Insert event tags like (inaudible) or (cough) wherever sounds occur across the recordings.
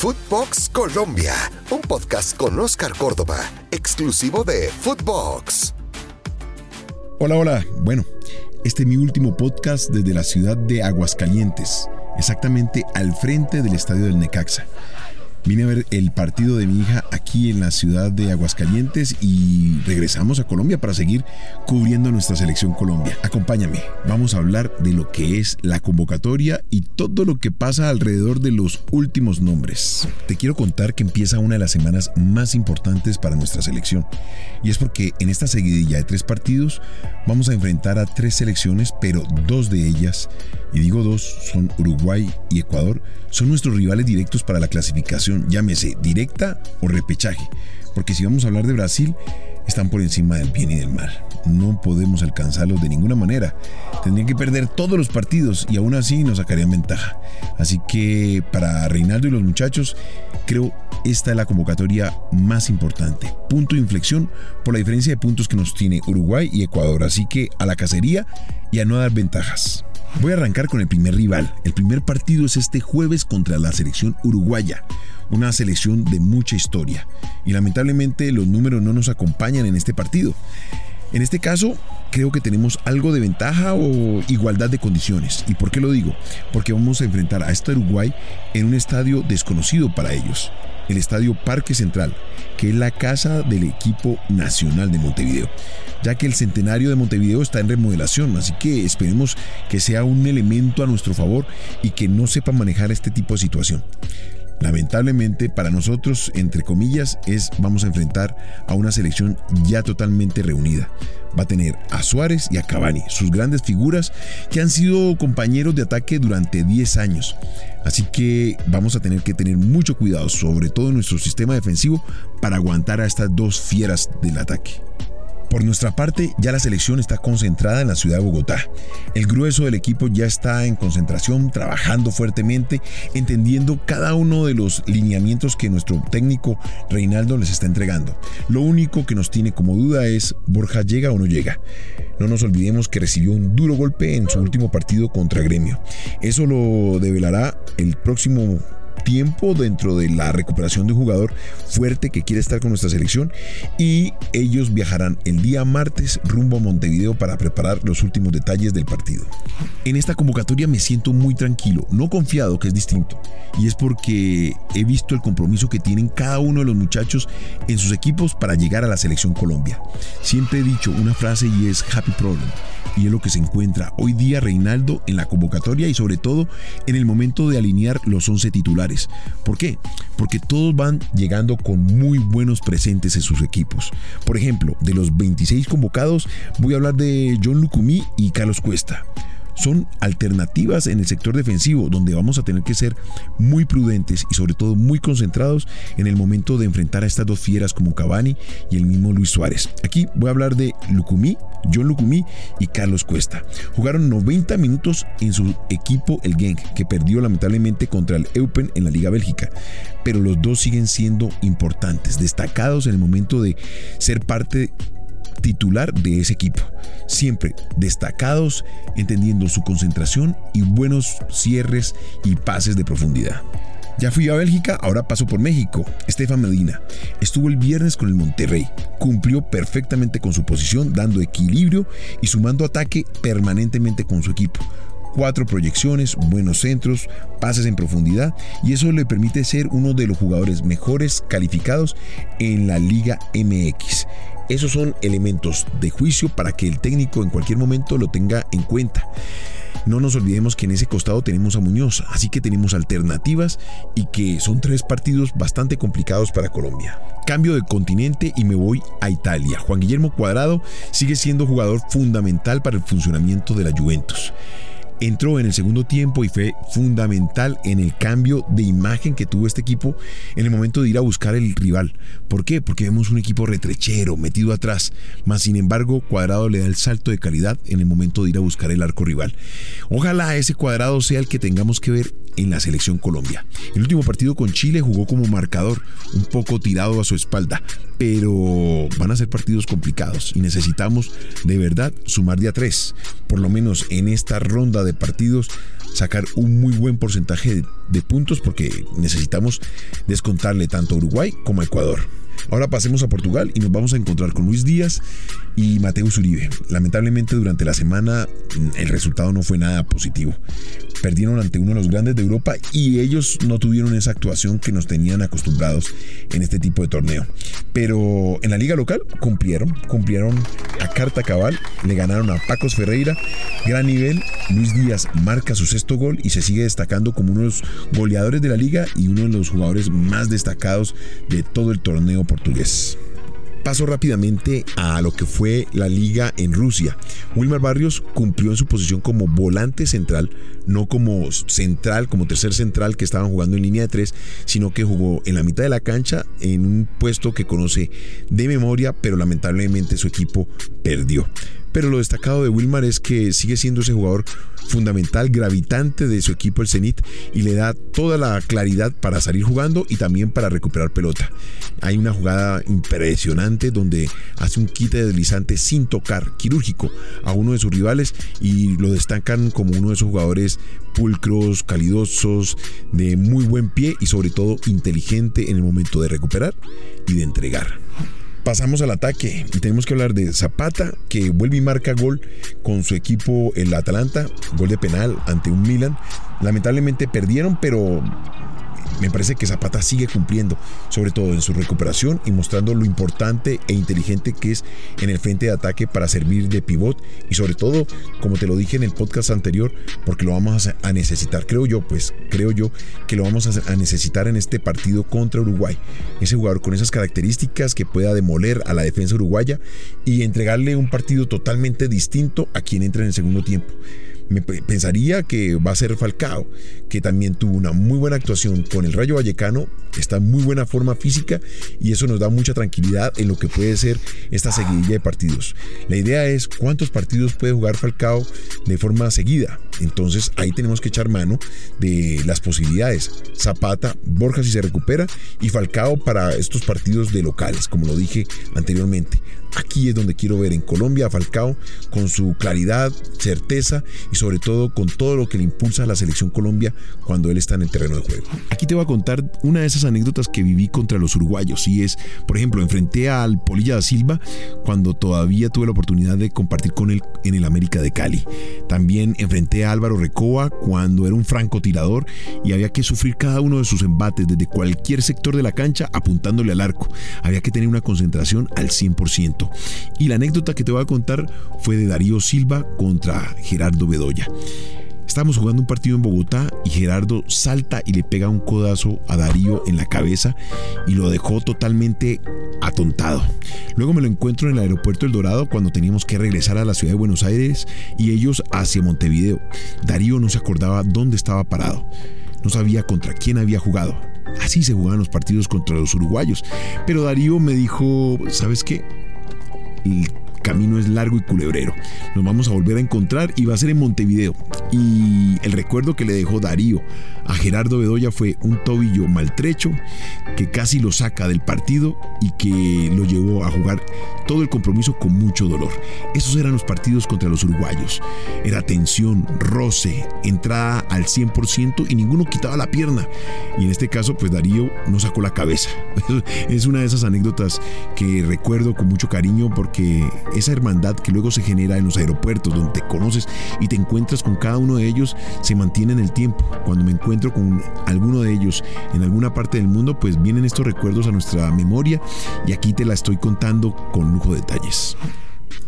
Footbox Colombia, un podcast con Oscar Córdoba, exclusivo de Footbox. Hola, hola. Bueno, este es mi último podcast desde la ciudad de Aguascalientes, exactamente al frente del estadio del Necaxa. Vine a ver el partido de mi hija aquí en la ciudad de Aguascalientes y regresamos a Colombia para seguir cubriendo nuestra selección Colombia. Acompáñame, vamos a hablar de lo que es la convocatoria y todo lo que pasa alrededor de los últimos nombres. Te quiero contar que empieza una de las semanas más importantes para nuestra selección y es porque en esta seguidilla de tres partidos vamos a enfrentar a tres selecciones, pero dos de ellas, y digo dos, son Uruguay y Ecuador, son nuestros rivales directos para la clasificación llámese directa o repechaje, porque si vamos a hablar de Brasil, están por encima del bien y del mal. No podemos alcanzarlos de ninguna manera. Tendrían que perder todos los partidos y aún así nos sacarían ventaja. Así que para Reinaldo y los muchachos, creo esta es la convocatoria más importante. Punto de inflexión por la diferencia de puntos que nos tiene Uruguay y Ecuador. Así que a la cacería y a no dar ventajas. Voy a arrancar con el primer rival. El primer partido es este jueves contra la selección uruguaya, una selección de mucha historia. Y lamentablemente los números no nos acompañan en este partido. En este caso, creo que tenemos algo de ventaja o igualdad de condiciones. ¿Y por qué lo digo? Porque vamos a enfrentar a este Uruguay en un estadio desconocido para ellos el Estadio Parque Central, que es la casa del equipo nacional de Montevideo, ya que el centenario de Montevideo está en remodelación, así que esperemos que sea un elemento a nuestro favor y que no sepa manejar este tipo de situación. Lamentablemente para nosotros, entre comillas, es vamos a enfrentar a una selección ya totalmente reunida. Va a tener a Suárez y a Cavani, sus grandes figuras que han sido compañeros de ataque durante 10 años. Así que vamos a tener que tener mucho cuidado, sobre todo en nuestro sistema defensivo, para aguantar a estas dos fieras del ataque. Por nuestra parte, ya la selección está concentrada en la ciudad de Bogotá. El grueso del equipo ya está en concentración, trabajando fuertemente, entendiendo cada uno de los lineamientos que nuestro técnico Reinaldo les está entregando. Lo único que nos tiene como duda es Borja llega o no llega. No nos olvidemos que recibió un duro golpe en su último partido contra Gremio. Eso lo develará el próximo tiempo dentro de la recuperación de un jugador fuerte que quiere estar con nuestra selección y ellos viajarán el día martes rumbo a Montevideo para preparar los últimos detalles del partido. En esta convocatoria me siento muy tranquilo, no confiado que es distinto y es porque he visto el compromiso que tienen cada uno de los muchachos en sus equipos para llegar a la selección Colombia. Siempre he dicho una frase y es happy problem y es lo que se encuentra hoy día Reinaldo en la convocatoria y sobre todo en el momento de alinear los 11 titulares. ¿Por qué? Porque todos van llegando con muy buenos presentes en sus equipos. Por ejemplo, de los 26 convocados voy a hablar de John Lucumí y Carlos Cuesta son alternativas en el sector defensivo donde vamos a tener que ser muy prudentes y sobre todo muy concentrados en el momento de enfrentar a estas dos fieras como Cavani y el mismo Luis Suárez. Aquí voy a hablar de Lucumí, John Lucumí y Carlos Cuesta. Jugaron 90 minutos en su equipo el Genk, que perdió lamentablemente contra el Eupen en la Liga Bélgica, pero los dos siguen siendo importantes, destacados en el momento de ser parte titular de ese equipo. Siempre destacados, entendiendo su concentración y buenos cierres y pases de profundidad. Ya fui a Bélgica, ahora paso por México. Estefan Medina estuvo el viernes con el Monterrey. Cumplió perfectamente con su posición, dando equilibrio y sumando ataque permanentemente con su equipo cuatro proyecciones, buenos centros, pases en profundidad y eso le permite ser uno de los jugadores mejores calificados en la Liga MX. Esos son elementos de juicio para que el técnico en cualquier momento lo tenga en cuenta. No nos olvidemos que en ese costado tenemos a Muñoz, así que tenemos alternativas y que son tres partidos bastante complicados para Colombia. Cambio de continente y me voy a Italia. Juan Guillermo Cuadrado sigue siendo jugador fundamental para el funcionamiento de la Juventus entró en el segundo tiempo y fue fundamental en el cambio de imagen que tuvo este equipo en el momento de ir a buscar el rival. ¿Por qué? Porque vemos un equipo retrechero, metido atrás, más sin embargo Cuadrado le da el salto de calidad en el momento de ir a buscar el arco rival. Ojalá ese Cuadrado sea el que tengamos que ver en la selección Colombia. El último partido con Chile jugó como marcador, un poco tirado a su espalda, pero van a ser partidos complicados y necesitamos de verdad sumar de a tres, por lo menos en esta ronda de partidos, sacar un muy buen porcentaje de puntos porque necesitamos descontarle tanto a Uruguay como a Ecuador. Ahora pasemos a Portugal y nos vamos a encontrar con Luis Díaz y Mateus Uribe. Lamentablemente durante la semana mm, el resultado no fue nada positivo. Perdieron ante uno de los grandes de Europa y ellos no tuvieron esa actuación que nos tenían acostumbrados en este tipo de torneo. Pero en la liga local cumplieron, cumplieron a carta cabal, le ganaron a Pacos Ferreira, gran nivel. Luis Díaz marca su sexto gol y se sigue destacando como uno de los goleadores de la liga y uno de los jugadores más destacados de todo el torneo portugués. Paso rápidamente a lo que fue la liga en Rusia. Wilmar Barrios cumplió en su posición como volante central, no como central, como tercer central que estaban jugando en línea de tres, sino que jugó en la mitad de la cancha en un puesto que conoce de memoria, pero lamentablemente su equipo perdió. Pero lo destacado de Wilmar es que sigue siendo ese jugador fundamental, gravitante de su equipo el Zenit y le da toda la claridad para salir jugando y también para recuperar pelota. Hay una jugada impresionante donde hace un quite deslizante sin tocar, quirúrgico, a uno de sus rivales y lo destacan como uno de esos jugadores pulcros, calidosos, de muy buen pie y sobre todo inteligente en el momento de recuperar y de entregar pasamos al ataque y tenemos que hablar de Zapata, que vuelve y marca gol con su equipo, el Atalanta, gol de penal ante un Milan. Lamentablemente perdieron, pero me parece que Zapata sigue cumpliendo, sobre todo en su recuperación y mostrando lo importante e inteligente que es en el frente de ataque para servir de pivot y sobre todo, como te lo dije en el podcast anterior, porque lo vamos a necesitar, creo yo, pues creo yo que lo vamos a necesitar en este partido contra Uruguay. Ese jugador con esas características que pueda demoler a la defensa uruguaya y entregarle un partido totalmente distinto a quien entra en el segundo tiempo me pensaría que va a ser Falcao, que también tuvo una muy buena actuación con el Rayo Vallecano, está en muy buena forma física y eso nos da mucha tranquilidad en lo que puede ser esta seguidilla de partidos. La idea es cuántos partidos puede jugar Falcao de forma seguida. Entonces ahí tenemos que echar mano de las posibilidades. Zapata, Borja si se recupera y Falcao para estos partidos de locales, como lo dije anteriormente. Aquí es donde quiero ver en Colombia a Falcao con su claridad, certeza y sobre todo con todo lo que le impulsa a la selección Colombia cuando él está en el terreno de juego. Aquí te voy a contar una de esas anécdotas que viví contra los uruguayos y es, por ejemplo, enfrenté al Polilla da Silva cuando todavía tuve la oportunidad de compartir con él en el América de Cali. También enfrenté a Álvaro Recoba cuando era un francotirador y había que sufrir cada uno de sus embates desde cualquier sector de la cancha apuntándole al arco. Había que tener una concentración al 100%. Y la anécdota que te voy a contar fue de Darío Silva contra Gerardo Bedoya. Estábamos jugando un partido en Bogotá y Gerardo salta y le pega un codazo a Darío en la cabeza y lo dejó totalmente atontado. Luego me lo encuentro en el aeropuerto El Dorado cuando teníamos que regresar a la ciudad de Buenos Aires y ellos hacia Montevideo. Darío no se acordaba dónde estaba parado. No sabía contra quién había jugado. Así se jugaban los partidos contra los uruguayos. Pero Darío me dijo, ¿sabes qué? El camino es largo y culebrero. Nos vamos a volver a encontrar y va a ser en Montevideo. Y el recuerdo que le dejó Darío a Gerardo Bedoya fue un tobillo maltrecho que casi lo saca del partido y que lo llevó a jugar todo el compromiso con mucho dolor. Esos eran los partidos contra los uruguayos. Era tensión, roce, entrada al 100% y ninguno quitaba la pierna. Y en este caso, pues Darío no sacó la cabeza. (laughs) Es una de esas anécdotas que recuerdo con mucho cariño porque esa hermandad que luego se genera en los aeropuertos donde te conoces y te encuentras con cada uno de ellos se mantiene en el tiempo. Cuando me encuentro con alguno de ellos en alguna parte del mundo, pues vienen estos recuerdos a nuestra memoria y aquí te la estoy contando con lujo de detalles.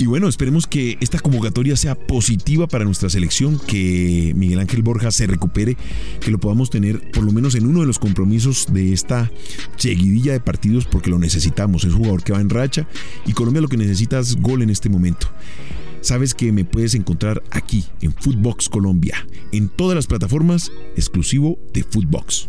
Y bueno, esperemos que esta convocatoria sea positiva para nuestra selección, que Miguel Ángel Borja se recupere, que lo podamos tener por lo menos en uno de los compromisos de esta seguidilla de partidos, porque lo necesitamos. Es jugador que va en racha y Colombia lo que necesita es gol en este momento. Sabes que me puedes encontrar aquí en Footbox Colombia, en todas las plataformas, exclusivo de Footbox.